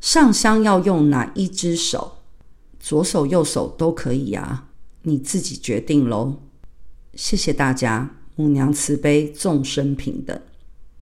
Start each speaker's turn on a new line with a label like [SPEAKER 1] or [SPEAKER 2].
[SPEAKER 1] 上香要用哪一只手？左手、右手都可以啊，你自己决定喽。谢谢大家，母娘慈悲，众生平等。